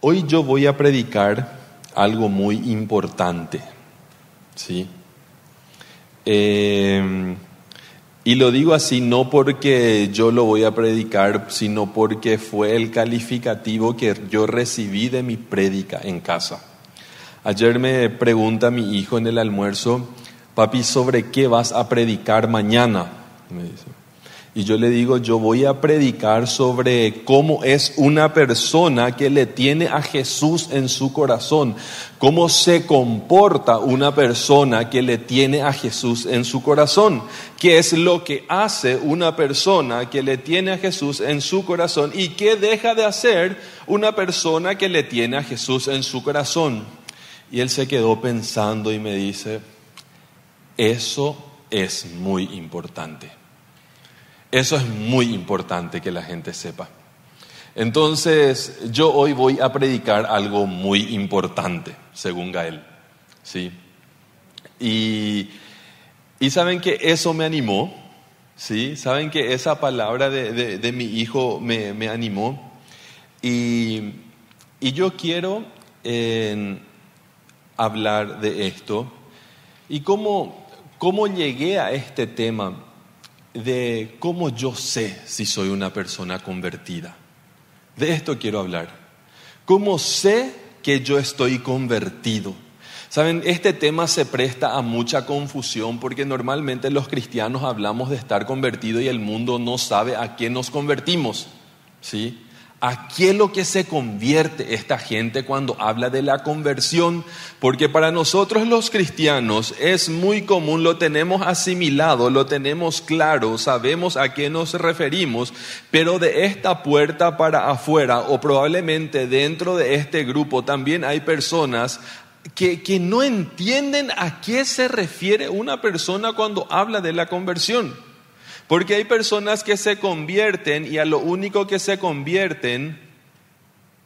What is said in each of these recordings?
Hoy yo voy a predicar algo muy importante, ¿sí? Eh, y lo digo así no porque yo lo voy a predicar, sino porque fue el calificativo que yo recibí de mi prédica en casa. Ayer me pregunta mi hijo en el almuerzo, papi, ¿sobre qué vas a predicar mañana? Me dice. Y yo le digo, yo voy a predicar sobre cómo es una persona que le tiene a Jesús en su corazón, cómo se comporta una persona que le tiene a Jesús en su corazón, qué es lo que hace una persona que le tiene a Jesús en su corazón y qué deja de hacer una persona que le tiene a Jesús en su corazón. Y él se quedó pensando y me dice, eso es muy importante. Eso es muy importante que la gente sepa. Entonces, yo hoy voy a predicar algo muy importante, según Gael. ¿sí? Y, saben que eso me animó, ¿sí? Saben que esa palabra de, mi hijo me, animó. Y, yo quiero hablar de esto. ¿Y cómo, cómo llegué a este tema? De cómo yo sé si soy una persona convertida. De esto quiero hablar. ¿Cómo sé que yo estoy convertido? Saben, este tema se presta a mucha confusión porque normalmente los cristianos hablamos de estar convertido y el mundo no sabe a qué nos convertimos. ¿Sí? ¿A qué es lo que se convierte esta gente cuando habla de la conversión? Porque para nosotros los cristianos es muy común, lo tenemos asimilado, lo tenemos claro, sabemos a qué nos referimos, pero de esta puerta para afuera o probablemente dentro de este grupo también hay personas que, que no entienden a qué se refiere una persona cuando habla de la conversión. Porque hay personas que se convierten y a lo único que se convierten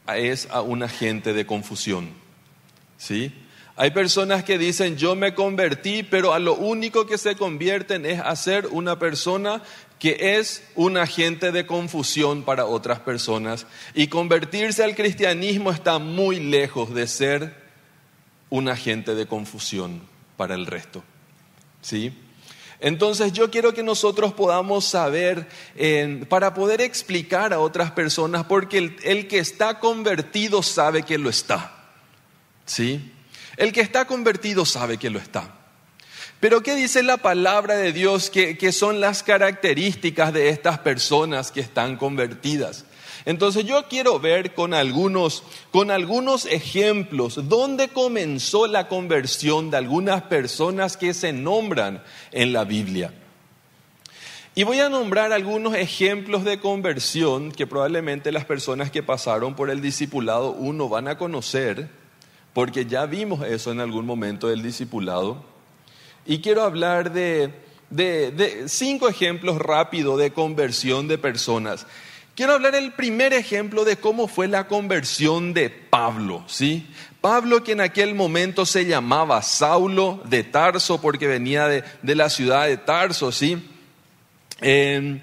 es a un agente de confusión. ¿Sí? Hay personas que dicen, yo me convertí, pero a lo único que se convierten es a ser una persona que es un agente de confusión para otras personas. Y convertirse al cristianismo está muy lejos de ser un agente de confusión para el resto. ¿Sí? Entonces yo quiero que nosotros podamos saber, para poder explicar a otras personas, porque el, que está convertido sabe que lo está. ¿Sí? El que está convertido sabe que lo está. Pero ¿qué dice la palabra de Dios que, son las características de estas personas que están convertidas? Entonces yo quiero ver con algunos, con algunos ejemplos dónde comenzó la conversión de algunas personas que se nombran en la Biblia. Y voy a nombrar algunos ejemplos de conversión que probablemente las personas que pasaron por el discipulado uno van a conocer, porque ya vimos eso en algún momento del discipulado. Y quiero hablar de, de cinco ejemplos rápidos de conversión de personas Quiero hablar el primer ejemplo de cómo fue la conversión de Pablo, ¿sí? Pablo que en aquel momento se llamaba Saulo de Tarso porque venía de, la ciudad de Tarso, ¿sí? Em,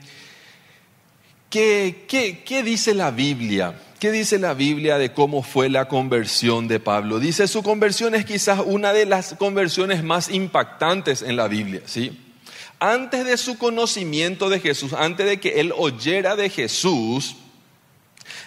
¿qué, qué dice la Biblia? ¿Qué dice la Biblia de cómo fue la conversión de Pablo? Dice, su conversión es quizás una de las conversiones más impactantes en la Biblia, ¿sí? Antes de su conocimiento de Jesús, antes de que él oyera de Jesús,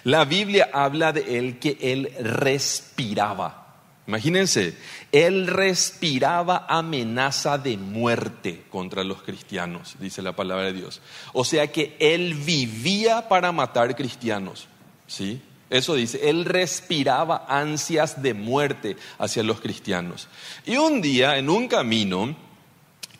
la Biblia habla de él que él respiraba. Imagínense, él respiraba amenaza de muerte contra los cristianos, dice la palabra de Dios. O sea que él vivía para matar cristianos, ¿sí? Eso dice, él respiraba ansias de muerte hacia los cristianos. Y un día, en un camino,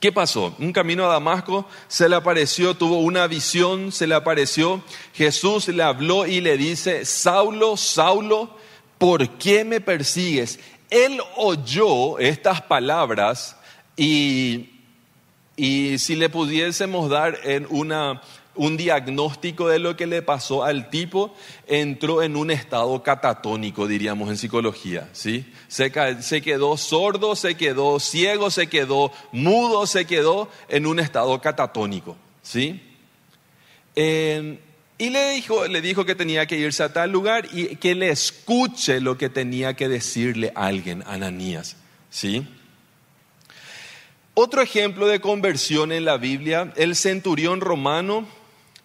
¿Qué pasó? Un camino a Damasco se le apareció, tuvo una visión, se le apareció, Jesús le habló y le dice, Saulo, Saulo, ¿por qué me persigues? Él oyó estas palabras y, y si le pudiésemos dar en una un diagnóstico de lo que le pasó al tipo, entró en un estado catatónico, diríamos en psicología, ¿sí? Se, quedó sordo, se quedó ciego, se quedó mudo, se quedó en un estado catatónico, ¿sí? y y le dijo, le dijo que tenía que irse a tal lugar y que le escuche lo que tenía que decirle alguien, Ananías. ¿Sí? Otro ejemplo de conversión en la Biblia, el centurión romano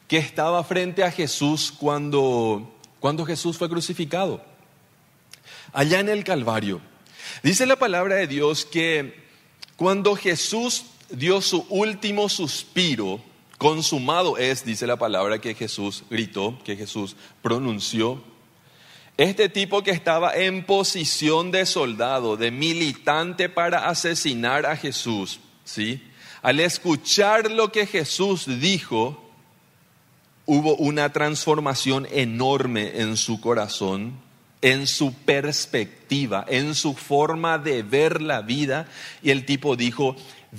que estaba frente a Jesús cuando, cuando Jesús fue crucificado, allá en el Calvario. Dice la palabra de Dios que cuando Jesús dio su último suspiro, consumado es, dice la palabra que Jesús gritó, que Jesús pronunció, este tipo que estaba en posición de soldado, de militante para asesinar a Jesús, ¿sí? Al escuchar lo que Jesús dijo, hubo una transformación enorme en su corazón, en su perspectiva, en su forma de ver la vida. Y el tipo dijo,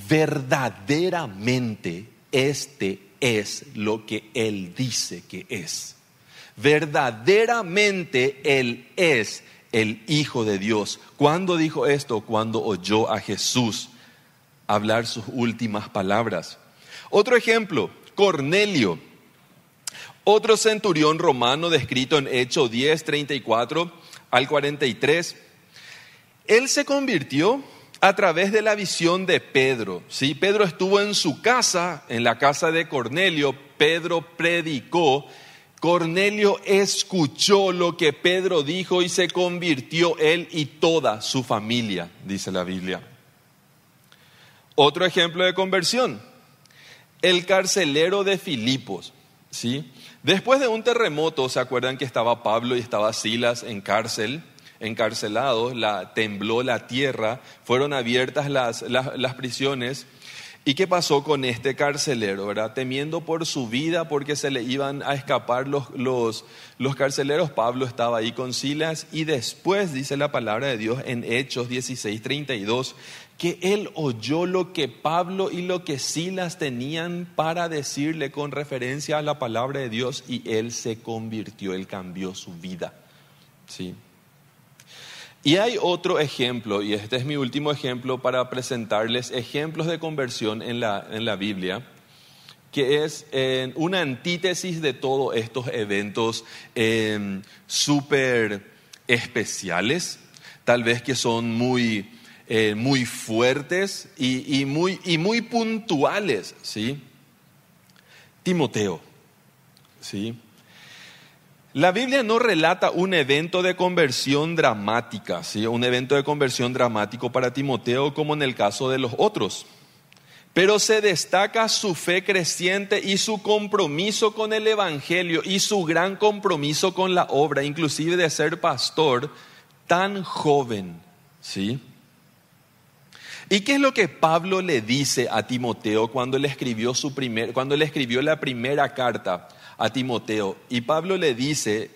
verdaderamente este es lo que Él dice que es verdaderamente Él es el Hijo de Dios. ¿Cuándo dijo esto? Cuando oyó a Jesús hablar sus últimas palabras. Otro ejemplo, Cornelio, otro centurión romano descrito en Hechos 10, 34 al 43. Él se convirtió a través de la visión de Pedro. ¿sí? Pedro estuvo en su casa, en la casa de Cornelio, Pedro predicó Cornelio escuchó lo que Pedro dijo y se convirtió él y toda su familia, dice la Biblia. Otro ejemplo de conversión, el carcelero de Filipos, ¿sí? Después de un terremoto, ¿se acuerdan que estaba Pablo y estaba Silas en cárcel? encarcelados, la, tembló la tierra, fueron abiertas las, las prisiones ¿Y qué pasó con este carcelero? ¿verdad? Temiendo por su vida porque se le iban a escapar los, los, los, carceleros, Pablo estaba ahí con Silas y después dice la palabra de Dios en Hechos 16, 32, que él oyó lo que Pablo y lo que Silas tenían para decirle con referencia a la palabra de Dios y él se convirtió, él cambió su vida. ¿Sí? Y hay otro ejemplo, y este es mi último ejemplo para presentarles ejemplos de conversión en la, en la Biblia, que es una antítesis de todos estos eventos em, súper especiales, tal vez que son muy, eh, muy fuertes y, muy, y muy puntuales, ¿sí? Timoteo, ¿sí? La Biblia no relata un evento de conversión dramática, ¿sí? un evento de conversión dramático para Timoteo como en el caso de los otros, pero se destaca su fe creciente y su compromiso con el Evangelio y su gran compromiso con la obra, inclusive de ser pastor tan joven. ¿sí? ¿Y qué es lo que Pablo le dice a Timoteo cuando le escribió, su primer, cuando le escribió la primera carta? a Timoteo. Y Pablo le dice,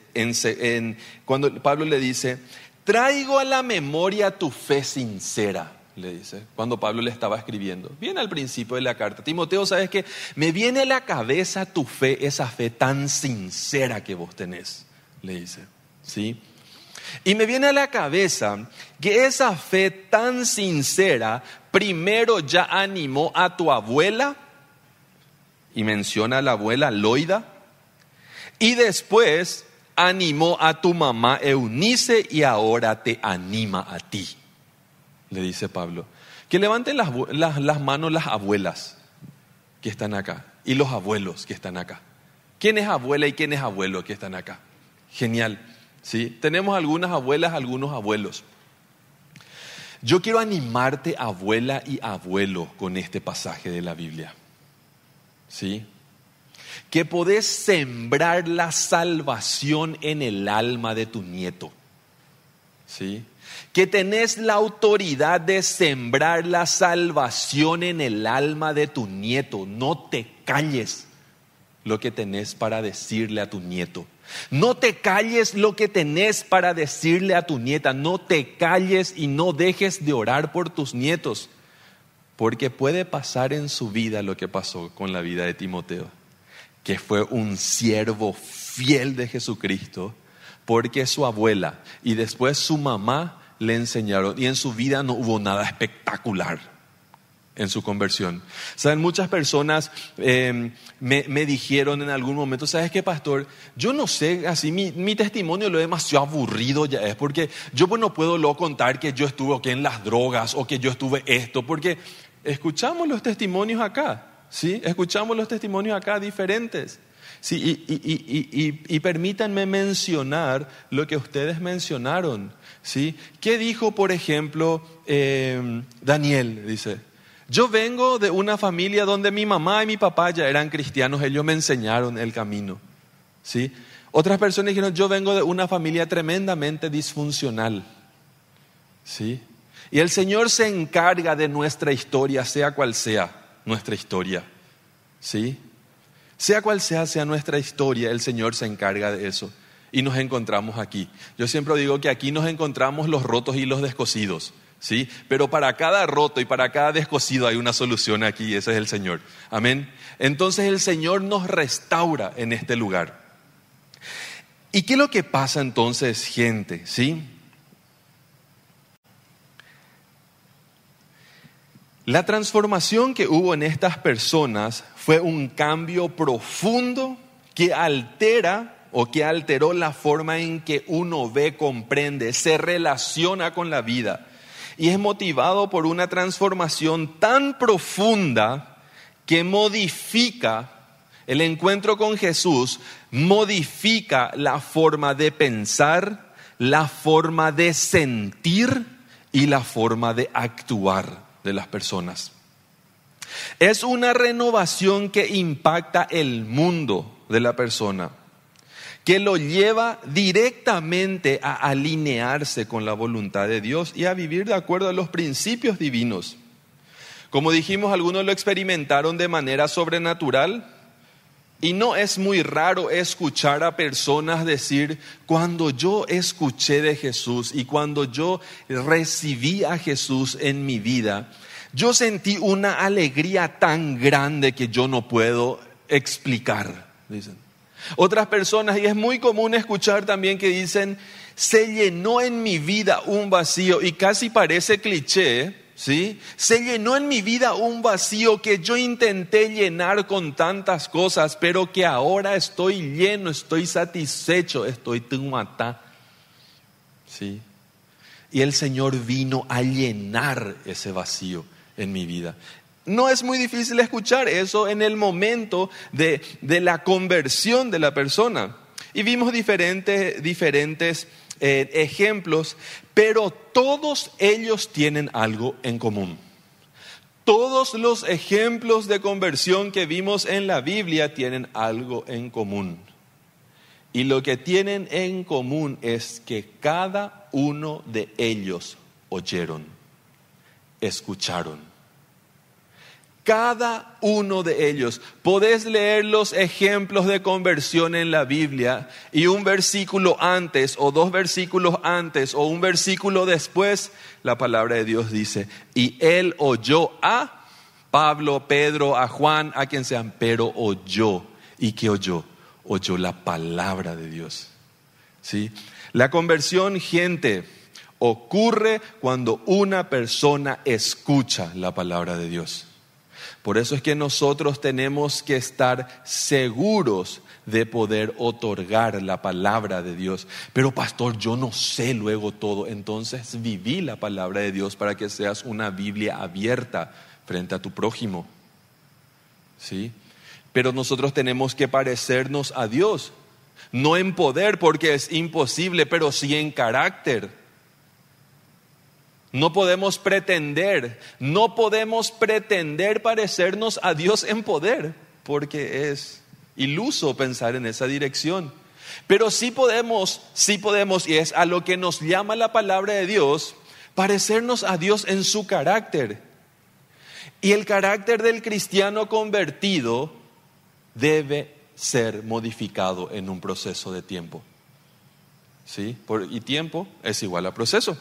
cuando Pablo le dice, traigo a la memoria tu fe sincera, le dice, cuando Pablo le estaba escribiendo. Viene al principio de la carta. Timoteo, ¿sabes que Me viene a la cabeza tu fe, esa fe tan sincera que vos tenés, le dice. ¿Sí? Y me viene a la cabeza que esa fe tan sincera primero ya animó a tu abuela, y menciona a la abuela Loida, y después animó a tu mamá Eunice y ahora te anima a ti, le dice Pablo. Que levanten las, las, manos las abuelas que están acá y los abuelos que están acá. ¿Quién es abuela y quién es abuelo que están acá? Genial. ¿Sí? Tenemos algunas abuelas, algunos abuelos. Yo quiero animarte, abuela y abuelo, con este pasaje de la Biblia. ¿Sí? que podés sembrar la salvación en el alma de tu nieto. ¿Sí? Que tenés la autoridad de sembrar la salvación en el alma de tu nieto. No te calles lo que tenés para decirle a tu nieto. No te calles lo que tenés para decirle a tu nieta. No te calles y no dejes de orar por tus nietos. Porque puede pasar en su vida lo que pasó con la vida de Timoteo que fue un siervo fiel de Jesucristo, porque su abuela y después su mamá le enseñaron y en su vida no hubo nada espectacular. En su conversión. Saben, muchas personas em, me, dijeron en algún momento, ¿sabes qué, pastor? Yo no sé, así mi, testimonio lo es demasiado aburrido ya es, porque yo pues, no puedo luego contar que yo estuve aquí en las drogas o que yo estuve esto, porque escuchamos los testimonios acá, ¿sí? Escuchamos los testimonios acá diferentes. Sí, y, permítanme mencionar lo que ustedes mencionaron. ¿sí? ¿Qué dijo, por ejemplo, em, Daniel? Dice, yo vengo de una familia donde mi mamá y mi papá ya eran cristianos, ellos me enseñaron el camino. ¿sí? Otras personas dijeron, yo vengo de una familia tremendamente disfuncional. ¿sí? Y el Señor se encarga de nuestra historia, sea cual sea nuestra historia. ¿sí? Sea cual sea, sea nuestra historia, el Señor se encarga de eso. Y nos encontramos aquí. Yo siempre digo que aquí nos encontramos los rotos y los descosidos. ¿Sí? Pero para cada roto y para cada descosido hay una solución aquí ese es el Señor. Amén. Entonces el Señor nos restaura en este lugar. ¿Y qué es lo que pasa entonces, gente? ¿Sí? La transformación que hubo en estas personas fue un cambio profundo que altera o que alteró la forma en que uno ve, comprende, se relaciona con la vida y es motivado por una transformación tan profunda que modifica el encuentro con Jesús, modifica la forma de pensar, la forma de sentir y la forma de actuar de las personas. Es una renovación que impacta el mundo de la persona que lo lleva directamente a alinearse con la voluntad de Dios y a vivir de acuerdo a los principios divinos. Como dijimos, algunos lo experimentaron de manera sobrenatural y no es muy raro escuchar a personas decir, cuando yo escuché de Jesús y cuando yo recibí a Jesús en mi vida, yo sentí una alegría tan grande que yo no puedo explicar, dicen. Otras personas, y es muy común escuchar también que dicen, se llenó en mi vida un vacío, y casi parece cliché, ¿sí? Se llenó en mi vida un vacío que yo intenté llenar con tantas cosas, pero que ahora estoy lleno, estoy satisfecho, estoy tumatá. ¿Sí? Y el Señor vino a llenar ese vacío en mi vida. No es muy difícil escuchar eso en el momento de, la conversión de la persona. Y vimos diferentes, diferentes eh, ejemplos, pero todos ellos tienen algo en común. Todos los ejemplos de conversión que vimos en la Biblia tienen algo en común. Y lo que tienen en común es que cada uno de ellos oyeron, escucharon cada uno de ellos. Podés leer los ejemplos de conversión en la Biblia y un versículo antes o dos versículos antes o un versículo después, la palabra de Dios dice, y él oyó a Pablo, Pedro, a Juan, a quien sean, pero oyó. ¿Y qué oyó? Oyó la palabra de Dios. ¿Sí? La conversión, gente, ocurre cuando una persona escucha la palabra de Dios. Por eso es que nosotros tenemos que estar seguros de poder otorgar la palabra de Dios. Pero pastor, yo no sé luego todo. Entonces viví la palabra de Dios para que seas una Biblia abierta frente a tu prójimo. ¿Sí? Pero nosotros tenemos que parecernos a Dios. No en poder porque es imposible, pero sí en carácter. No podemos pretender, no podemos pretender parecernos a Dios en poder, porque es iluso pensar en esa dirección. Pero sí podemos, sí podemos, y es a lo que nos llama la palabra de Dios, parecernos a Dios en su carácter. Y el carácter del cristiano convertido debe ser modificado en un proceso de tiempo. ¿Sí? y tiempo es igual a proceso.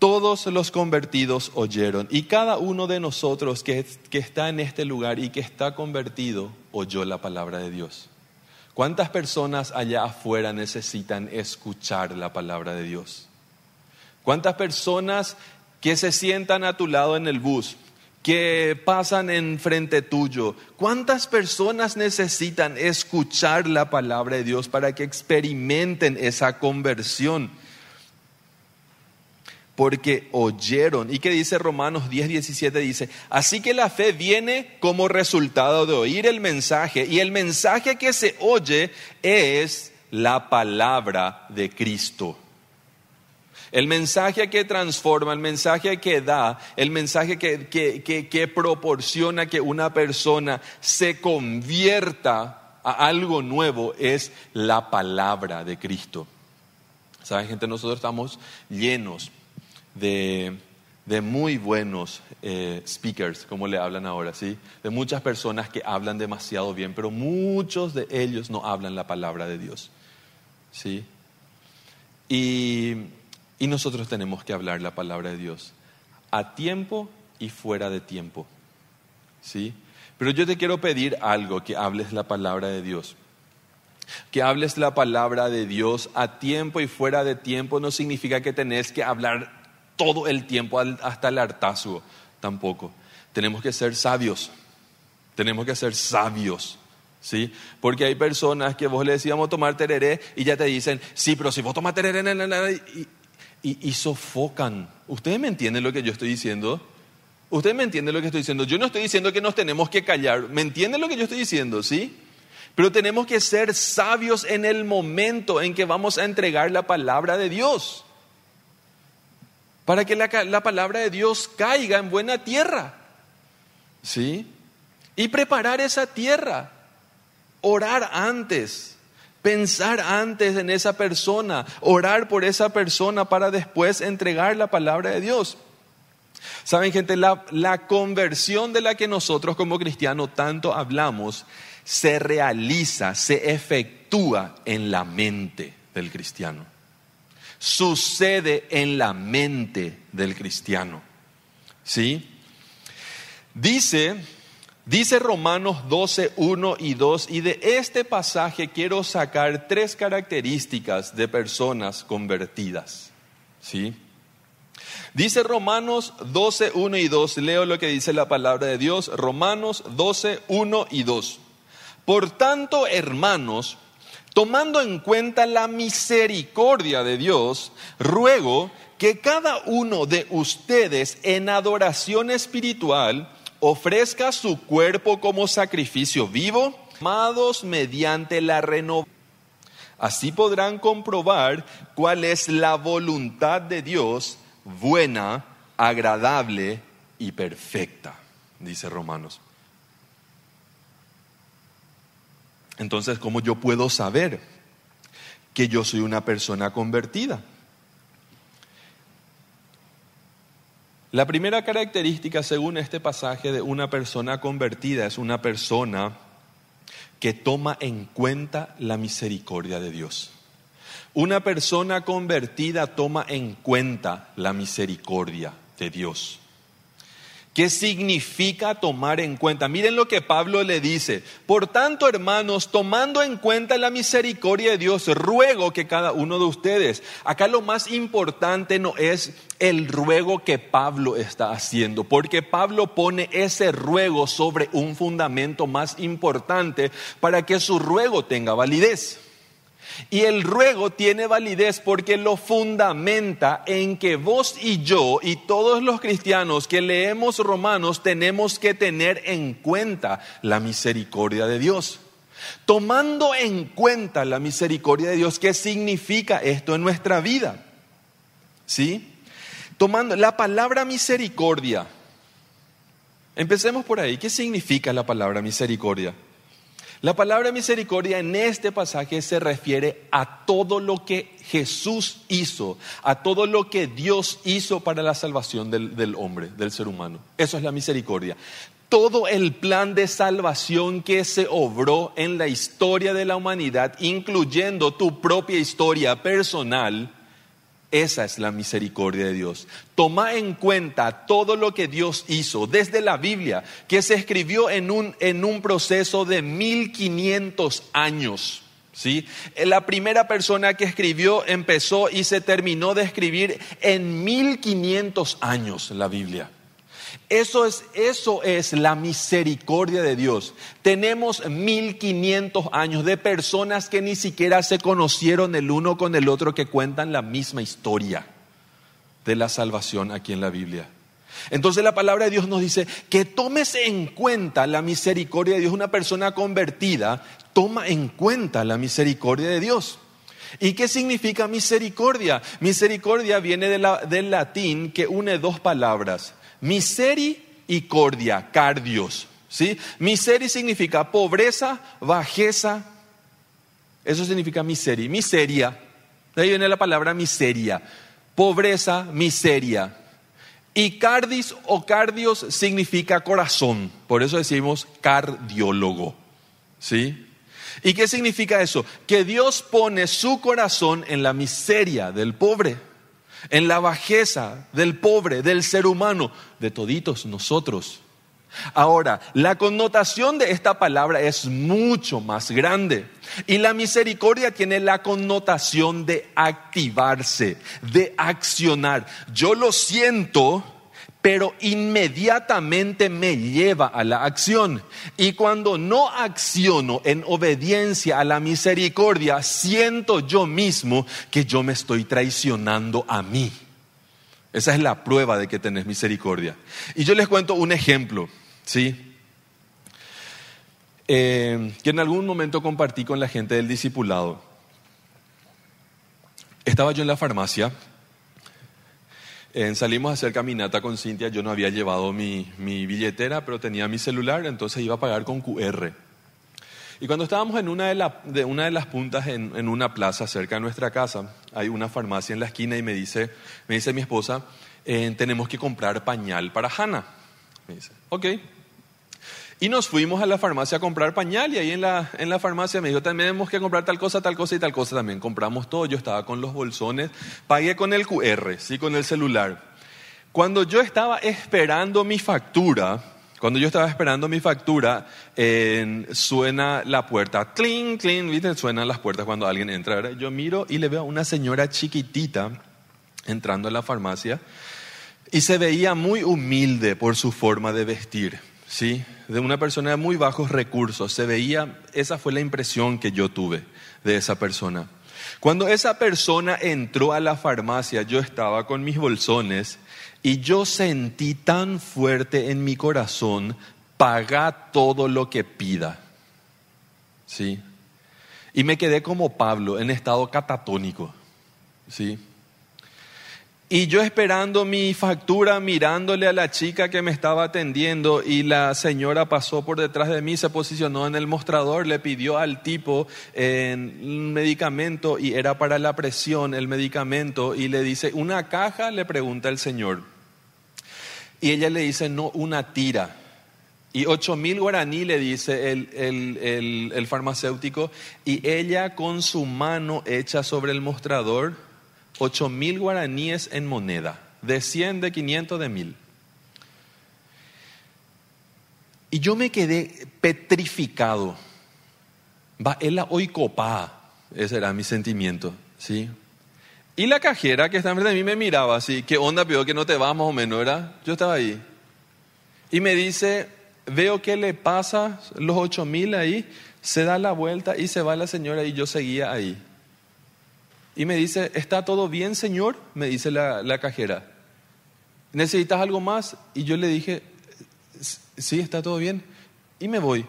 Todos los convertidos oyeron y cada uno de nosotros que, está en este lugar y que está convertido oyó la palabra de Dios. ¿Cuántas personas allá afuera necesitan escuchar la palabra de Dios? ¿Cuántas personas que se sientan a tu lado en el bus, que pasan en frente tuyo. ¿Cuántas personas necesitan escuchar la palabra de Dios para que experimenten esa conversión? Porque oyeron. ¿Y qué dice Romanos 10, 17? Dice, así que la fe viene como resultado de oír el mensaje y el mensaje que se oye es la palabra de Cristo. El mensaje que transforma, el mensaje que da, el mensaje que, que, proporciona que una persona se convierta a algo nuevo es la palabra de Cristo. ¿Saben, gente? Nosotros estamos llenos de, muy buenos eh, speakers, como le hablan ahora, ¿sí? De muchas personas que hablan demasiado bien, pero muchos de ellos no hablan la palabra de Dios, ¿sí? Y y nosotros tenemos que hablar la palabra de Dios a tiempo y fuera de tiempo. ¿Sí? Pero yo te quiero pedir algo, que hables la palabra de Dios. Que hables la palabra de Dios a tiempo y fuera de tiempo no significa que tenés que hablar todo el tiempo hasta el hartazgo, tampoco. Tenemos que ser sabios. Tenemos que ser sabios. ¿Sí? Porque hay personas que vos le decíamos tomar tereré y ya te dicen, sí, pero si vos tomas tereré, y, sofocan. ¿Ustedes me entienden lo que yo estoy diciendo? ¿Ustedes me entienden lo que estoy diciendo? Yo no estoy diciendo que nos tenemos que callar. ¿Me entienden lo que yo estoy diciendo? ¿Sí? Pero tenemos que ser sabios en el momento en que vamos a entregar la palabra de Dios. Para que la, la palabra de Dios caiga en buena tierra. ¿Sí? Y preparar esa tierra. Orar antes Pensar antes en esa persona, orar por esa persona para después entregar la palabra de Dios. Saben gente, la, la, conversión de la que nosotros como cristianos tanto hablamos se realiza, se efectúa en la mente del cristiano. Sucede en la mente del cristiano. ¿Sí? Dice Dice Romanos 12, 1 y 2, y de este pasaje quiero sacar tres características de personas convertidas. ¿Sí? Dice Romanos 12, 1 y 2, leo lo que dice la palabra de Dios, Romanos 12, 1 y 2. Por tanto, hermanos, tomando en cuenta la misericordia de Dios, ruego que cada uno de ustedes en adoración espiritual, ofrezca su cuerpo como sacrificio vivo, amados mediante la renovación. Así podrán comprobar cuál es la voluntad de Dios, buena, agradable y perfecta, dice Romanos. Entonces, ¿cómo yo puedo saber que yo soy una persona convertida? La primera característica, según este pasaje, de una persona convertida es una persona que toma en cuenta la misericordia de Dios. Una persona convertida toma en cuenta la misericordia de Dios. ¿Qué significa tomar en cuenta? Miren lo que Pablo le dice. Por tanto, hermanos, tomando en cuenta la misericordia de Dios, ruego que cada uno de ustedes, acá lo más importante no es el ruego que Pablo está haciendo, porque Pablo pone ese ruego sobre un fundamento más importante para que su ruego tenga validez. Y el ruego tiene validez porque lo fundamenta en que vos y yo y todos los cristianos que leemos Romanos tenemos que tener en cuenta la misericordia de Dios. Tomando en cuenta la misericordia de Dios, ¿qué significa esto en nuestra vida? ¿Sí? Tomando la palabra misericordia. Empecemos por ahí. ¿Qué significa la palabra misericordia? La palabra misericordia en este pasaje se refiere a todo lo que Jesús hizo, a todo lo que Dios hizo para la salvación del, hombre, del ser humano. Eso es la misericordia. Todo el plan de salvación que se obró en la historia de la humanidad, incluyendo tu propia historia personal, esa es la misericordia de Dios. Toma en cuenta todo lo que Dios hizo desde la Biblia, que se escribió en un, en un proceso de 1500 años. ¿sí? La primera persona que escribió empezó y se terminó de escribir en 1500 años la Biblia. Eso es, eso es la misericordia de Dios. Tenemos 1500 años de personas que ni siquiera se conocieron el uno con el otro que cuentan la misma historia de la salvación aquí en la Biblia. Entonces la palabra de Dios nos dice que tomes en cuenta la misericordia de Dios. Una persona convertida toma en cuenta la misericordia de Dios. ¿Y qué significa misericordia? Misericordia viene del latín que une dos palabras, misericordia, cardios. ¿sí? Miseri significa pobreza, bajeza. Eso significa miseria. Miseria. De ahí viene la palabra miseria. Pobreza, miseria. Y cardis o cardios significa corazón. Por eso decimos cardiólogo. ¿Sí? ¿Y qué significa eso? Que Dios pone su corazón en la miseria del pobre, en la bajeza del pobre, del ser humano, de toditos nosotros. Ahora, la connotación de esta palabra es mucho más grande. Y la misericordia tiene la connotación de activarse, de accionar. Yo lo siento, pero inmediatamente me lleva a la acción. Y cuando no acciono en obediencia a la misericordia, siento yo mismo que yo me estoy traicionando a mí. Esa es la prueba de que tenés misericordia. Y yo les cuento un ejemplo, ¿sí? Eh, que en algún momento compartí con la gente del discipulado. Estaba yo en la farmacia salimos a hacer caminata con Cintia, yo no había llevado mi, billetera, pero tenía mi celular, entonces iba a pagar con QR. Y cuando estábamos en una de, una de las puntas en, una plaza cerca de nuestra casa, hay una farmacia en la esquina y me dice, me dice mi esposa, eh, tenemos que comprar pañal para Hanna. Me dice, ok, y nos fuimos a la farmacia a comprar pañal y ahí en la, en la farmacia me dijo, tenemos que comprar tal cosa, tal cosa y tal cosa también. Compramos todo, yo estaba con los bolsones, pagué con el QR, sí, con el celular. Cuando yo estaba esperando mi factura, cuando yo estaba esperando mi factura, suena la puerta, cling, cling, ¿viste? Suenan las puertas cuando alguien entra. Yo miro y le veo a una señora chiquitita entrando a la farmacia y se veía muy humilde por su forma de vestir. ¿sí? De una persona de muy bajos recursos. Se veía, esa fue la impresión que yo tuve de esa persona. Cuando esa persona entró a la farmacia, yo estaba con mis bolsones y yo sentí tan fuerte en mi corazón, paga todo lo que pida. ¿Sí? Y me quedé como Pablo, en estado catatónico. ¿Sí? Y yo esperando mi factura, mirándole a la chica que me estaba atendiendo y la señora pasó por detrás de mí, se posicionó en el mostrador, le pidió al tipo un medicamento y era para la presión el medicamento y le dice, ¿una caja? Le pregunta el señor. Y ella le dice, no, una tira. Y ocho mil guaraní le dice el, el, el farmacéutico y ella con su mano hecha sobre el mostrador 8 mil guaraníes en moneda, de 100, de 500, de mil. Y yo me quedé petrificado. Va, la hoy copa, ese era mi sentimiento, ¿sí? Y la cajera que está enfrente de mí me miraba así, ¿qué onda, peor que no te vas más o menos? Yo estaba ahí. Y me dice, veo que le pasa los ocho mil ahí, se da la vuelta y se va la señora y yo seguía ahí. Y me dice, ¿está todo bien, señor? Me dice la, la cajera. ¿Necesitas algo más? Y yo le dije, sí, está todo bien. Y me voy.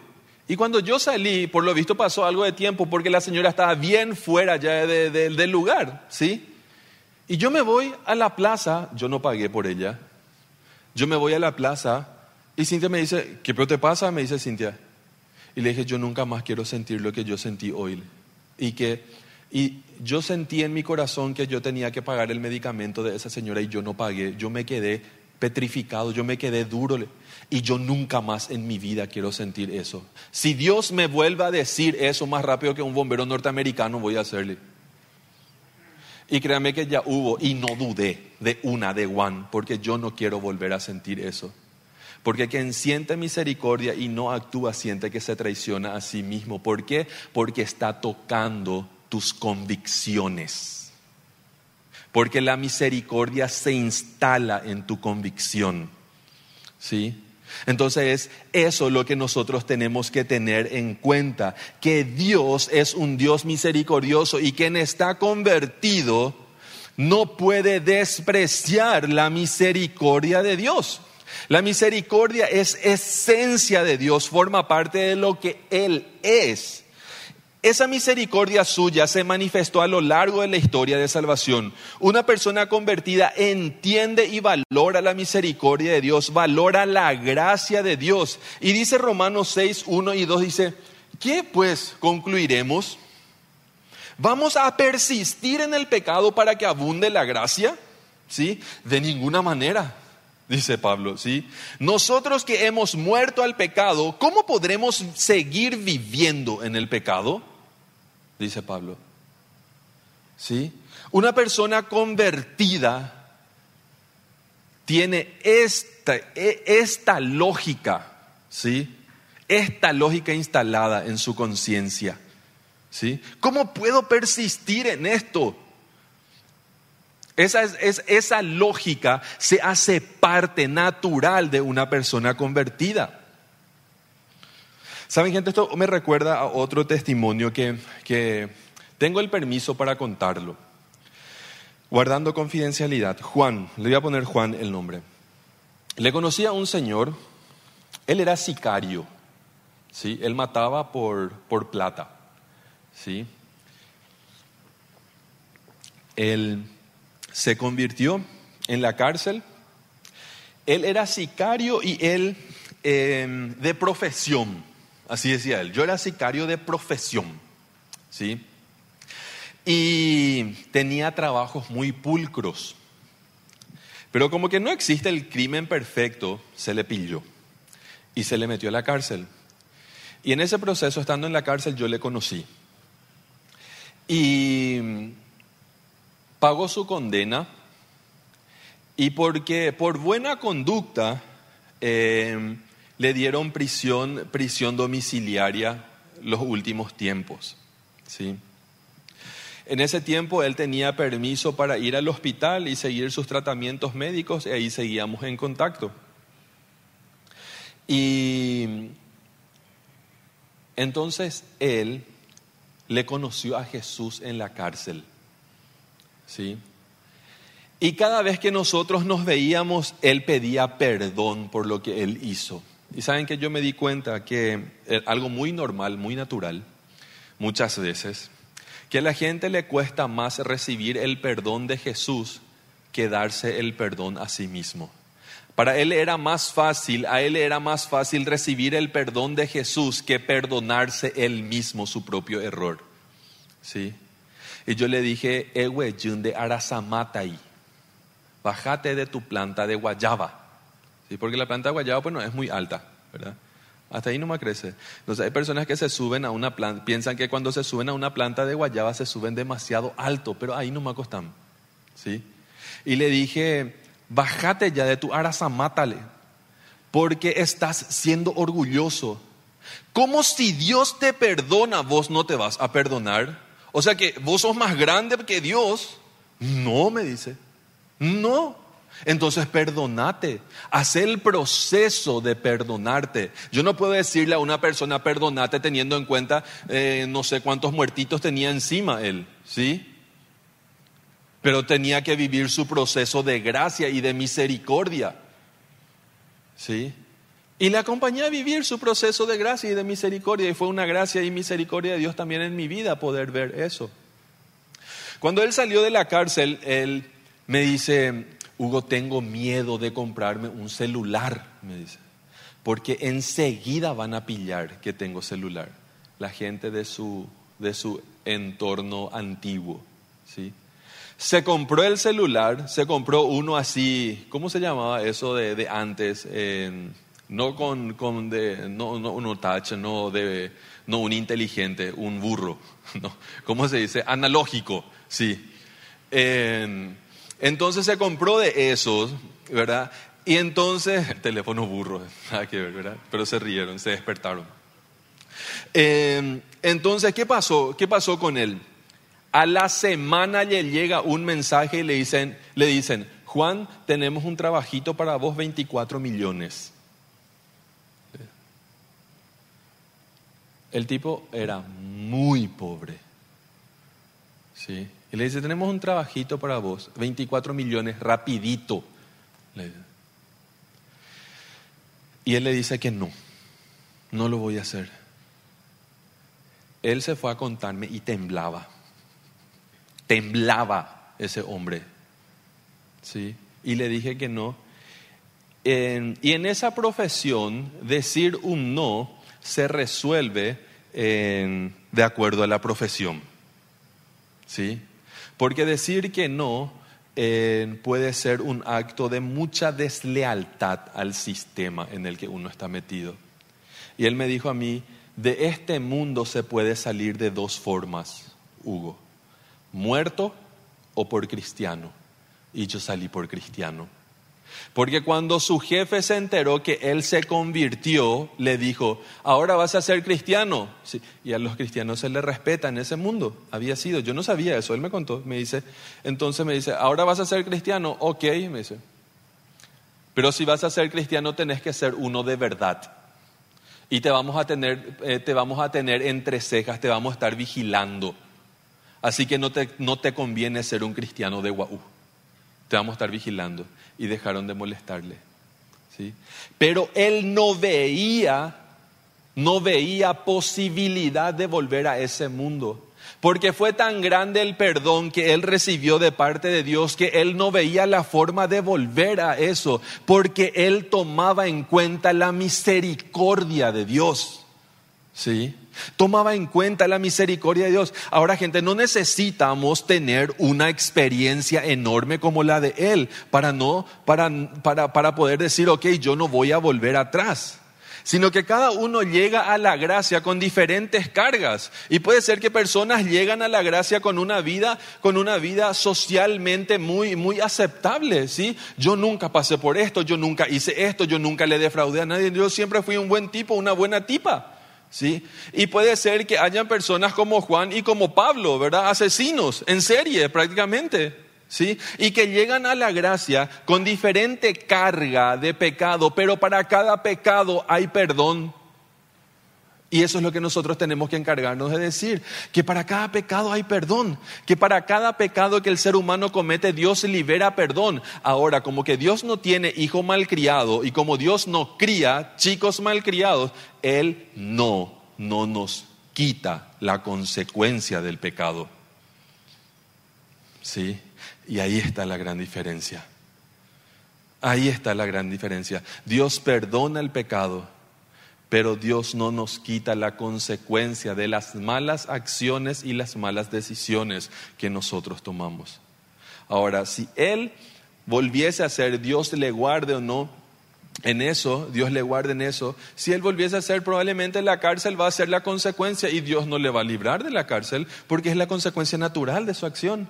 Y cuando yo salí, por lo visto pasó algo de tiempo porque la señora estaba bien fuera ya del lugar, ¿sí? Y yo me voy a la plaza, yo no pagué por ella, yo me voy a la plaza y Cintia me dice, ¿qué te pasa? Me dice Cintia. Y le dije, yo nunca más quiero sentir lo que yo sentí hoy. Y que y yo sentí en mi corazón que yo tenía que pagar el medicamento de esa señora y yo no pagué. Yo me quedé petrificado, yo me quedé duro y yo nunca más en mi vida quiero sentir eso. Si Dios me vuelve a decir eso más rápido que un bombero norteamericano, voy a hacerle. Y créanme que ya hubo y no dudé de una, de one, porque yo no quiero volver a sentir eso. Porque quien siente misericordia y no actúa siente que se traiciona a sí mismo. ¿Por qué? Porque está tocando tus convicciones. Porque la misericordia se instala en tu convicción. ¿Sí? Entonces es eso lo que nosotros tenemos que tener en cuenta, que Dios es un Dios misericordioso y quien está convertido no puede despreciar la misericordia de Dios. La misericordia es esencia de Dios, forma parte de lo que Él es. Esa misericordia suya se manifestó a lo largo de la historia de salvación. Una persona convertida entiende y valora la misericordia de Dios, valora la gracia de Dios. Y dice Romanos 6, 1 y 2, dice, ¿qué pues concluiremos? ¿Vamos a persistir en el pecado para que abunde la gracia? ¿Sí? De ninguna manera, dice Pablo, ¿sí? Nosotros que hemos muerto al pecado, ¿cómo podremos seguir viviendo en el pecado? Dice Pablo. ¿Sí? Una persona convertida tiene esta, e, esta lógica, ¿sí? Esta lógica instalada en su conciencia. ¿Sí? ¿Cómo puedo persistir en esto? Esa, es, esa lógica se hace parte natural de una persona convertida. Saben, gente, esto me recuerda a otro testimonio que, que tengo el permiso para contarlo. Guardando confidencialidad. Juan, le voy a poner Juan el nombre. Le conocía a un señor, él era sicario, ¿sí? Él mataba por, por plata, ¿sí? Él se convirtió en la cárcel. Él era sicario y él eh, de profesión. Así decía él. Yo era sicario de profesión, ¿sí? Y tenía trabajos muy pulcros. Pero como que no existe el crimen perfecto, se le pilló y se le metió a la cárcel. Y en ese proceso, estando en la cárcel, yo le conocí. Y pagó su condena y porque por buena conducta eh, le dieron prisión, prisión domiciliaria los últimos tiempos. ¿sí? En ese tiempo él tenía permiso para ir al hospital y seguir sus tratamientos médicos y ahí seguíamos en contacto. Y entonces él le conoció a Jesús en la cárcel. ¿Sí? Y cada vez que nosotros nos veíamos, él pedía perdón por lo que él hizo. Y saben que yo me di cuenta que eh, algo muy normal, muy natural, muchas veces, que a la gente le cuesta más recibir el perdón de Jesús que darse el perdón a sí mismo. Para él era más fácil, a él era más fácil recibir el perdón de Jesús que perdonarse él mismo su propio error. ¿Sí? Y yo le dije, Ewe de Arasamatay, bájate de tu planta de guayaba porque la planta de guayaba pues, no es muy alta, ¿verdad? Hasta ahí no me crece. Entonces hay personas que se suben a una planta, piensan que cuando se suben a una planta de guayaba se suben demasiado alto, pero ahí no me acostan. ¿sí? Y le dije, bájate ya de tu arasa, mátale, porque estás siendo orgulloso. Como si Dios te perdona, vos no te vas a perdonar. O sea que vos sos más grande que Dios. No, me dice. No. Entonces perdonate, haz el proceso de perdonarte. Yo no puedo decirle a una persona perdonate teniendo en cuenta eh, no sé cuántos muertitos tenía encima él, ¿sí? Pero tenía que vivir su proceso de gracia y de misericordia, ¿sí? Y le acompañé a vivir su proceso de gracia y de misericordia y fue una gracia y misericordia de Dios también en mi vida poder ver eso. Cuando él salió de la cárcel, él me dice, Hugo, tengo miedo de comprarme un celular, me dice, porque enseguida van a pillar que tengo celular, la gente de su, de su entorno antiguo, ¿sí? Se compró el celular, se compró uno así, ¿cómo se llamaba eso de, antes? no con, con de, no, no un touch, no de, no un inteligente, un burro, no, ¿cómo se dice? Analógico, sí. Entonces se compró de esos, ¿verdad? Y entonces, el teléfono burro, nada que ver, ¿verdad? Pero se rieron, se despertaron. Eh, entonces, ¿qué pasó? ¿Qué pasó con él? A la semana le llega un mensaje y le dicen, le dicen, Juan, tenemos un trabajito para vos, 24 millones. El tipo era muy pobre. ¿Sí? Y le dice, tenemos un trabajito para vos, 24 millones, rapidito. Y él le dice que no, no lo voy a hacer. Él se fue a contarme y temblaba. Temblaba ese hombre. ¿Sí? Y le dije que no. y en esa profesión, decir un no se resuelve de acuerdo a la profesión. ¿Sí? Porque decir que no eh, puede ser un acto de mucha deslealtad al sistema en el que uno está metido. Y él me dijo a mí, de este mundo se puede salir de dos formas, Hugo, muerto o por cristiano. Y yo salí por cristiano. Porque cuando su jefe se enteró que él se convirtió, le dijo, ahora vas a ser cristiano. y a los cristianos se les respeta en ese mundo. Había sido, yo no sabía eso, él me contó, me dice, entonces me dice, ahora vas a ser cristiano, ok, me dice. Pero si vas a ser cristiano tenés que ser uno de verdad. Y te vamos a tener, eh, te vamos a tener entre cejas, te vamos a estar vigilando. Así que no te, no te conviene ser un cristiano de guau. Te vamos a estar vigilando y dejaron de molestarle. ¿sí? Pero él no veía, no veía posibilidad de volver a ese mundo. Porque fue tan grande el perdón que él recibió de parte de Dios que él no veía la forma de volver a eso, porque él tomaba en cuenta la misericordia de Dios. ¿Sí? Tomaba en cuenta la misericordia de Dios. Ahora, gente, no necesitamos tener una experiencia enorme como la de Él para, no, para, para, para poder decir, ok, yo no voy a volver atrás sino que cada uno llega a la gracia con diferentes cargas. Y puede ser que personas llegan a la gracia con una vida, con una vida socialmente muy, muy aceptable, ¿sí? Yo nunca pasé por esto, yo nunca hice esto, yo nunca le defraudé a nadie, yo siempre fui un buen tipo, una buena tipa. ¿Sí? Y puede ser que hayan personas como Juan y como Pablo, ¿verdad? Asesinos, en serie prácticamente. ¿Sí? Y que llegan a la gracia con diferente carga de pecado, pero para cada pecado hay perdón. Y eso es lo que nosotros tenemos que encargarnos de decir, que para cada pecado hay perdón, que para cada pecado que el ser humano comete Dios libera perdón. Ahora, como que Dios no tiene hijo malcriado y como Dios no cría chicos malcriados, Él no, no nos quita la consecuencia del pecado. ¿Sí? Y ahí está la gran diferencia. Ahí está la gran diferencia. Dios perdona el pecado pero Dios no nos quita la consecuencia de las malas acciones y las malas decisiones que nosotros tomamos. Ahora, si Él volviese a ser, Dios le guarde o no en eso, Dios le guarde en eso, si Él volviese a ser, probablemente la cárcel va a ser la consecuencia y Dios no le va a librar de la cárcel porque es la consecuencia natural de su acción.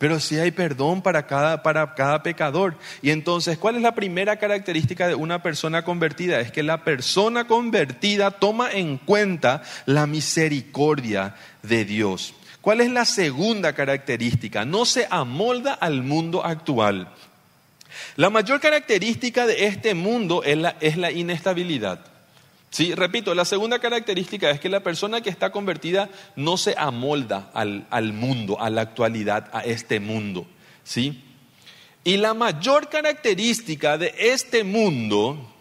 Pero sí hay perdón para cada, para cada pecador. Y entonces, ¿cuál es la primera característica de una persona convertida? Es que la persona convertida toma en cuenta la misericordia de Dios. ¿Cuál es la segunda característica? No se amolda al mundo actual. La mayor característica de este mundo es la, es la inestabilidad. Sí, repito, la segunda característica es que la persona que está convertida no se amolda al, al mundo, a la actualidad, a este mundo. ¿sí? Y la mayor característica de este mundo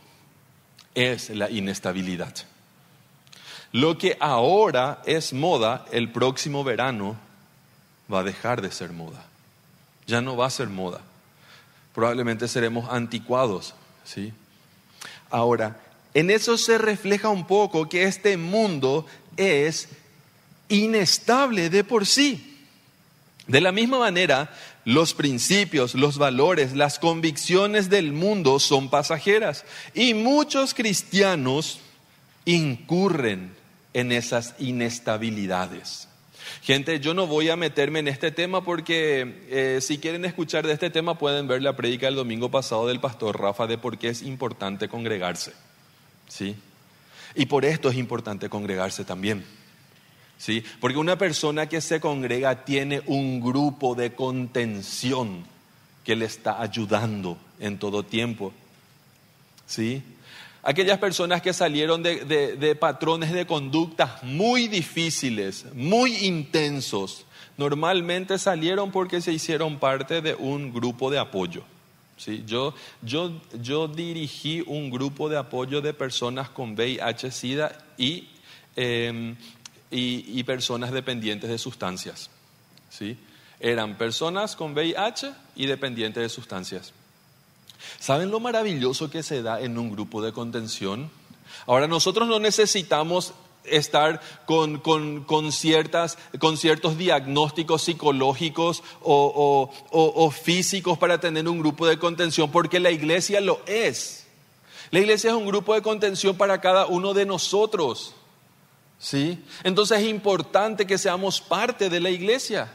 es la inestabilidad. Lo que ahora es moda, el próximo verano va a dejar de ser moda. Ya no va a ser moda. Probablemente seremos anticuados, ¿sí? Ahora, en eso se refleja un poco que este mundo es inestable de por sí. De la misma manera, los principios, los valores, las convicciones del mundo son pasajeras y muchos cristianos incurren en esas inestabilidades. Gente, yo no voy a meterme en este tema porque eh, si quieren escuchar de este tema pueden ver la prédica del domingo pasado del pastor Rafa de por qué es importante congregarse. ¿Sí? Y por esto es importante congregarse también. ¿Sí? Porque una persona que se congrega tiene un grupo de contención que le está ayudando en todo tiempo. ¿Sí? Aquellas personas que salieron de, patrones de conducta muy difíciles, muy intensos, normalmente salieron porque se hicieron parte de un grupo de apoyo. ¿Sí? Yo, yo, yo dirigí un grupo de apoyo de personas con VIH-Sida y, em, y, y, personas dependientes de sustancias. ¿sí? Eran personas con VIH y dependientes de sustancias. ¿Saben lo maravilloso que se da en un grupo de contención? Ahora nosotros no necesitamos estar con, ciertas, con ciertos diagnósticos psicológicos o, físicos para tener un grupo de contención, porque la iglesia lo es. La iglesia es un grupo de contención para cada uno de nosotros. ¿Sí? Entonces es importante que seamos parte de la iglesia.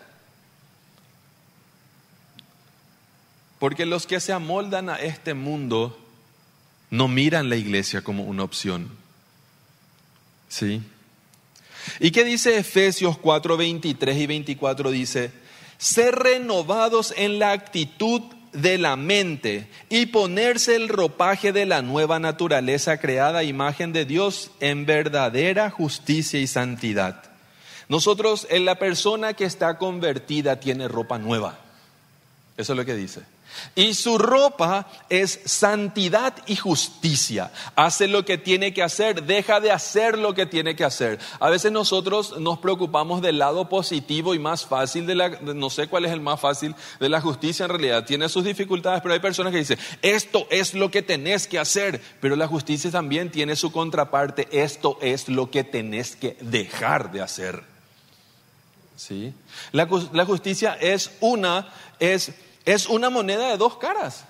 Porque los que se amoldan a este mundo no miran la iglesia como una opción. ¿Sí? ¿Y qué dice Efesios 4, 23 y 24? Dice, ser renovados en la actitud de la mente y ponerse el ropaje de la nueva naturaleza creada imagen de Dios en verdadera justicia y santidad. Nosotros, en la persona que está convertida, tiene ropa nueva. Eso es lo que dice. Y su ropa es santidad y justicia. Hace lo que tiene que hacer, deja de hacer lo que tiene que hacer. A veces nosotros nos preocupamos del lado positivo y más fácil de la, no sé cuál es el más fácil de la justicia en realidad. Tiene sus dificultades, pero hay personas que dicen, esto es lo que tenés que hacer. Pero la justicia también tiene su contraparte, esto es lo que tenés que dejar de hacer. ¿Sí? La, la justicia es una, es es una moneda de dos caras.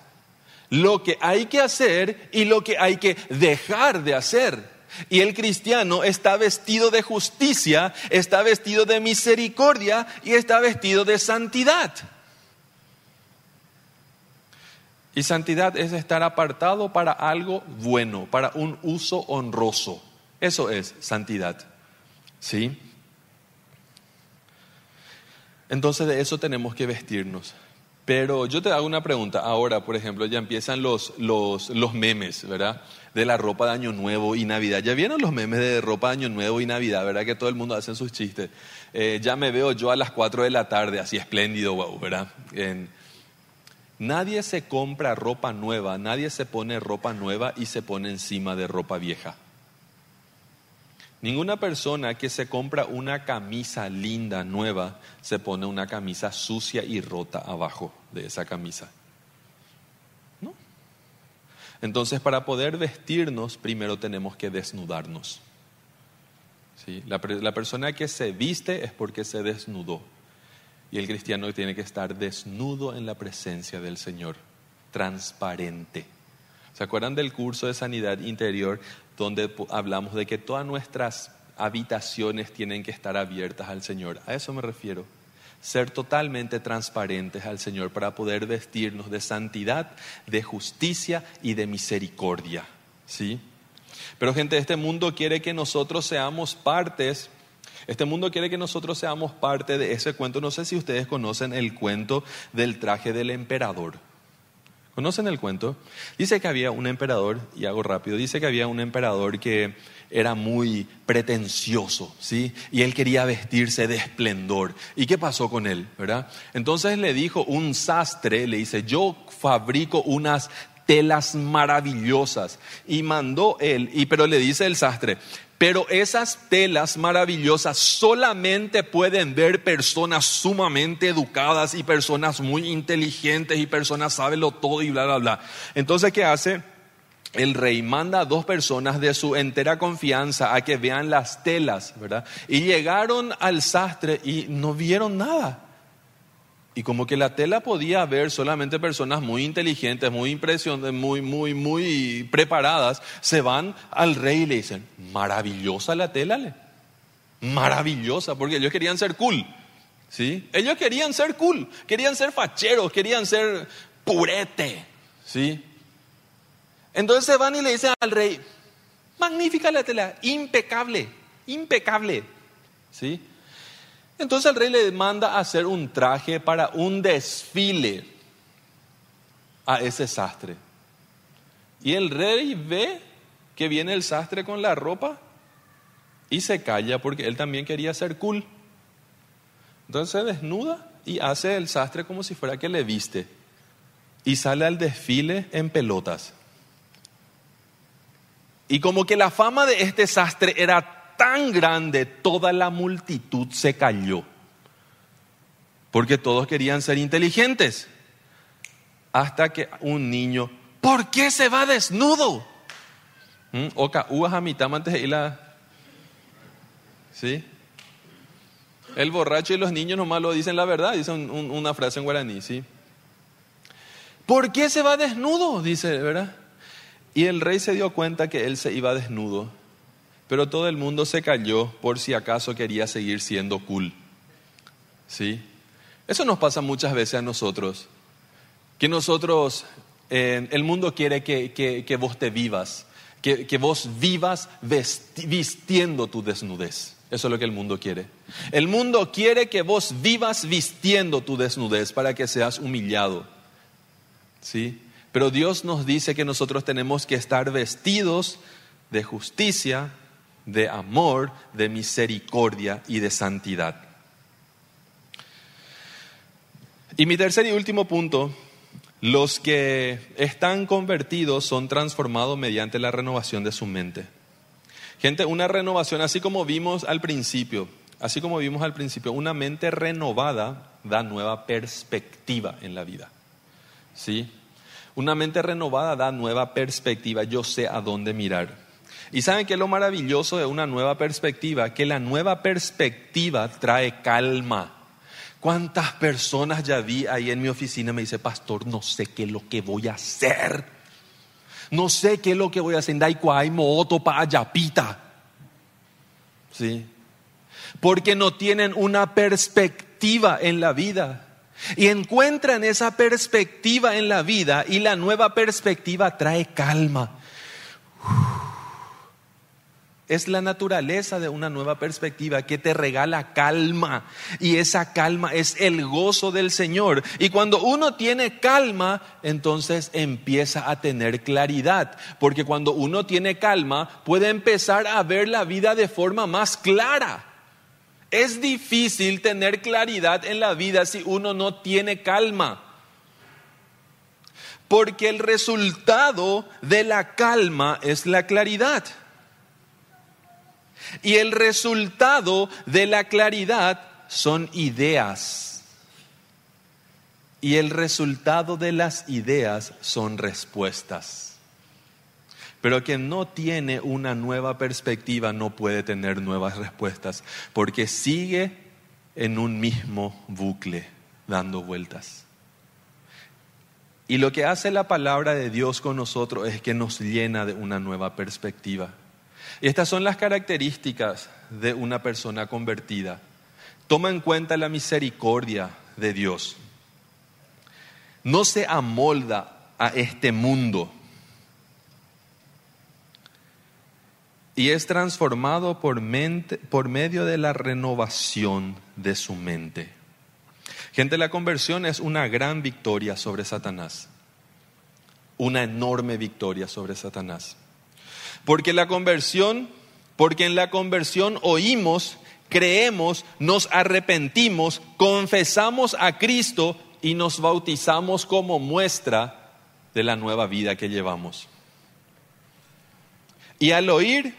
Lo que hay que hacer y lo que hay que dejar de hacer. Y el cristiano está vestido de justicia, está vestido de misericordia y está vestido de santidad. Y santidad es estar apartado para algo bueno, para un uso honroso. Eso es santidad. ¿Sí? Entonces de eso tenemos que vestirnos. Pero yo te hago una pregunta. Ahora, por ejemplo, ya empiezan los, los, los, memes, ¿verdad? De la ropa de Año Nuevo y Navidad. Ya vieron los memes de ropa de Año Nuevo y Navidad, ¿verdad? Que todo el mundo hace sus chistes. Eh, ya me veo yo a las 4 de la tarde, así espléndido, wow, ¿verdad? nadie se compra ropa nueva, nadie se pone ropa nueva y se pone encima de ropa vieja. Ninguna persona que se compra una camisa linda, nueva, se pone una camisa sucia y rota abajo de esa camisa. ¿No? Entonces, para poder vestirnos, primero tenemos que desnudarnos. ¿Sí? La, la persona que se viste es porque se desnudó. Y el cristiano tiene que estar desnudo en la presencia del Señor, transparente. ¿Se acuerdan del curso de sanidad interior donde hablamos de que todas nuestras habitaciones tienen que estar abiertas al Señor? A eso me refiero. Ser totalmente transparentes al Señor para poder vestirnos de santidad, de justicia y de misericordia. ¿Sí? Pero gente, este mundo quiere que nosotros seamos partes este mundo quiere que nosotros seamos parte de ese cuento. No sé si ustedes conocen el cuento del traje del emperador. ¿Conocen el cuento? Dice que había un emperador, y hago rápido, dice que había un emperador que era muy pretencioso, ¿sí? Y él quería vestirse de esplendor. ¿Y qué pasó con él, verdad? Entonces le dijo un sastre, le dice, yo fabrico unas telas maravillosas. Y mandó él, y pero le dice el sastre, pero esas telas maravillosas solamente pueden ver personas sumamente educadas y personas muy inteligentes y personas sabenlo todo y bla, bla, bla. Entonces, ¿qué hace? El rey manda a dos personas de su entera confianza a que vean las telas, ¿verdad? Y llegaron al sastre y no vieron nada. Y como que la tela podía ver solamente personas muy inteligentes, muy impresionantes, muy, muy, muy preparadas, se van al rey y le dicen, maravillosa la tela. maravillosa, porque ellos querían ser cool. ¿sí? Ellos querían ser cool, querían ser facheros, querían ser purete. ¿sí? Entonces van y le dicen al rey, magnífica la tela, impecable, impecable. ¿sí? Entonces el rey le manda hacer un traje para un desfile a ese sastre. Y el rey ve que viene el sastre con la ropa y se calla porque él también quería ser cool. Entonces se desnuda y hace el sastre como si fuera que le viste. Y sale al desfile en pelotas. Y como que la fama de este sastre era tan grande, toda la multitud se cayó. Porque todos querían ser inteligentes. Hasta que un niño, ¿por qué se va desnudo? ¿Mm? Oka, uvas a mitad antes de la ¿Sí? El borracho y los niños nomás lo dicen la verdad, dicen una frase en guaraní, ¿sí? ¿Por qué se va desnudo? Dice, ¿verdad? Y el rey se dio cuenta que él se iba desnudo, pero todo el mundo se cayó por si acaso quería seguir siendo cool. ¿Sí? Eso nos pasa muchas veces a nosotros, que nosotros, eh, el mundo quiere que, que, vos te vivas, que, que vos vivas vistiendo tu desnudez. Eso es lo que el mundo quiere. El mundo quiere que vos vivas vistiendo tu desnudez para que seas humillado. ¿Sí? Pero Dios nos dice que nosotros tenemos que estar vestidos de justicia, de amor, de misericordia y de santidad. Y mi tercer y último punto, los que están convertidos son transformados mediante la renovación de su mente. Gente, una renovación, así como vimos al principio, así como vimos al principio, una mente renovada da nueva perspectiva en la vida. ¿Sí? Una mente renovada da nueva perspectiva, yo sé a dónde mirar. Y saben que es lo maravilloso de una nueva perspectiva, que la nueva perspectiva trae calma. ¿Cuántas personas ya vi ahí en mi oficina me dice, pastor, no sé qué es lo que voy a hacer? No sé qué es lo que voy a hacer. ¿Sí? Porque no tienen una perspectiva en la vida. Y encuentran esa perspectiva en la vida y la nueva perspectiva trae calma. Es la naturaleza de una nueva perspectiva que te regala calma. Y esa calma es el gozo del Señor. Y cuando uno tiene calma, entonces empieza a tener claridad. Porque cuando uno tiene calma, puede empezar a ver la vida de forma más clara. Es difícil tener claridad en la vida si uno no tiene calma. Porque el resultado de la calma es la claridad. Y el resultado de la claridad son ideas. Y el resultado de las ideas son respuestas. Pero quien no tiene una nueva perspectiva no puede tener nuevas respuestas, porque sigue en un mismo bucle dando vueltas. Y lo que hace la palabra de Dios con nosotros es que nos llena de una nueva perspectiva. Y estas son las características de una persona convertida. Toma en cuenta la misericordia de Dios. No se amolda a este mundo. Y es transformado por, por medio de la renovación de su mente. Gente, la conversión es una gran victoria sobre Satanás. Una enorme victoria sobre Satanás. Porque la conversión, porque en la conversión oímos, creemos, nos arrepentimos, confesamos a Cristo y nos bautizamos como muestra de la nueva vida que llevamos. Y al oír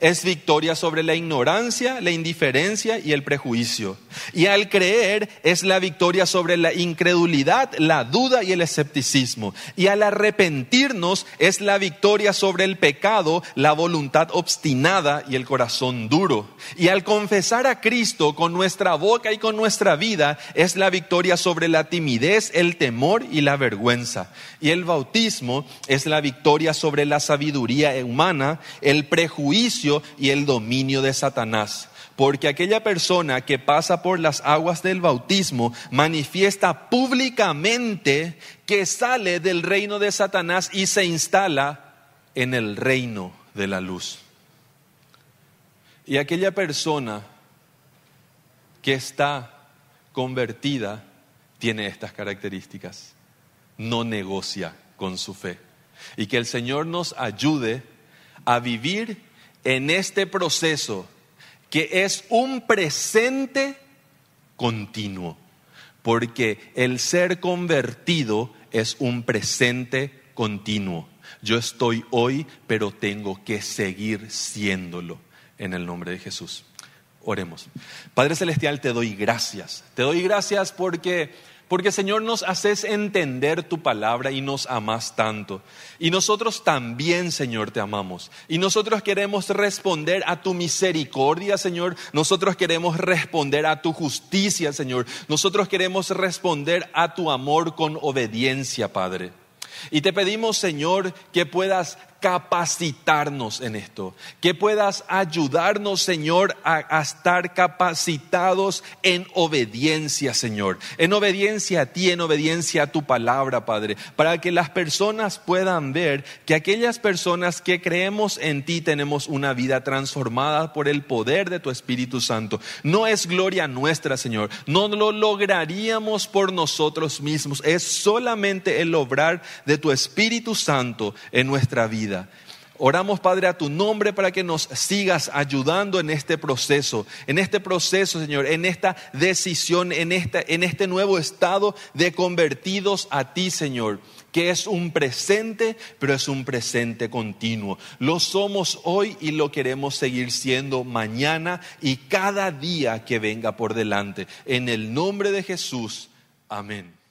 es victoria sobre la ignorancia, la indiferencia y el prejuicio. Y al creer es la victoria sobre la incredulidad, la duda y el escepticismo. Y al arrepentirnos es la victoria sobre el pecado, la voluntad obstinada y el corazón duro. Y al confesar a Cristo con nuestra boca y con nuestra vida es la victoria sobre la timidez, el temor y la vergüenza. Y el bautismo es la victoria sobre la sabiduría humana, el prejuicio y el dominio de Satanás. porque aquella persona que pasa por las aguas del bautismo manifiesta públicamente que sale del reino de Satanás y se instala en el reino de la luz. Y aquella persona que está convertida tiene estas características. No negocia con su fe. Y que el Señor nos ayude a vivir en este proceso que es un presente continuo, porque el ser convertido es un presente continuo. Yo estoy hoy, pero tengo que seguir siéndolo en el nombre de Jesús. Oremos. Padre Celestial, te doy gracias. Te doy gracias porque porque Señor nos haces entender tu palabra y nos amas tanto. Y nosotros también, Señor, te amamos. Y nosotros queremos responder a tu misericordia, Señor. Nosotros queremos responder a tu justicia, Señor. Nosotros queremos responder a tu amor con obediencia, Padre. Y te pedimos, Señor, que puedas capacitarnos en esto, que puedas ayudarnos, Señor, a, estar capacitados en obediencia, Señor, en obediencia a ti, en obediencia a tu palabra, Padre, para que las personas puedan ver que aquellas personas que creemos en ti tenemos una vida transformada por el poder de tu Espíritu Santo. No es gloria nuestra, Señor, no lo lograríamos por nosotros mismos, es solamente el obrar de tu Espíritu Santo en nuestra vida. Oramos, Padre, a tu nombre para que nos sigas ayudando en este proceso, en este proceso, Señor, en esta decisión, en, en este nuevo estado de convertidos a ti, Señor, que es un presente, pero es un presente continuo. Lo somos hoy y lo queremos seguir siendo mañana y cada día que venga por delante. En el nombre de Jesús, amén.